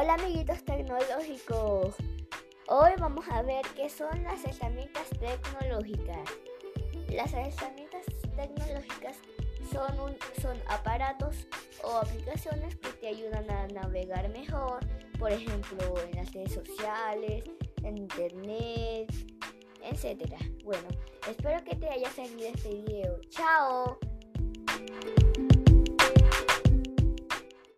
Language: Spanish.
Hola amiguitos tecnológicos. Hoy vamos a ver qué son las herramientas tecnológicas. Las herramientas tecnológicas son, son aparatos o aplicaciones que te ayudan a navegar mejor, por ejemplo, en las redes sociales, en internet, etc. Bueno, espero que te haya servido este video. ¡Chao!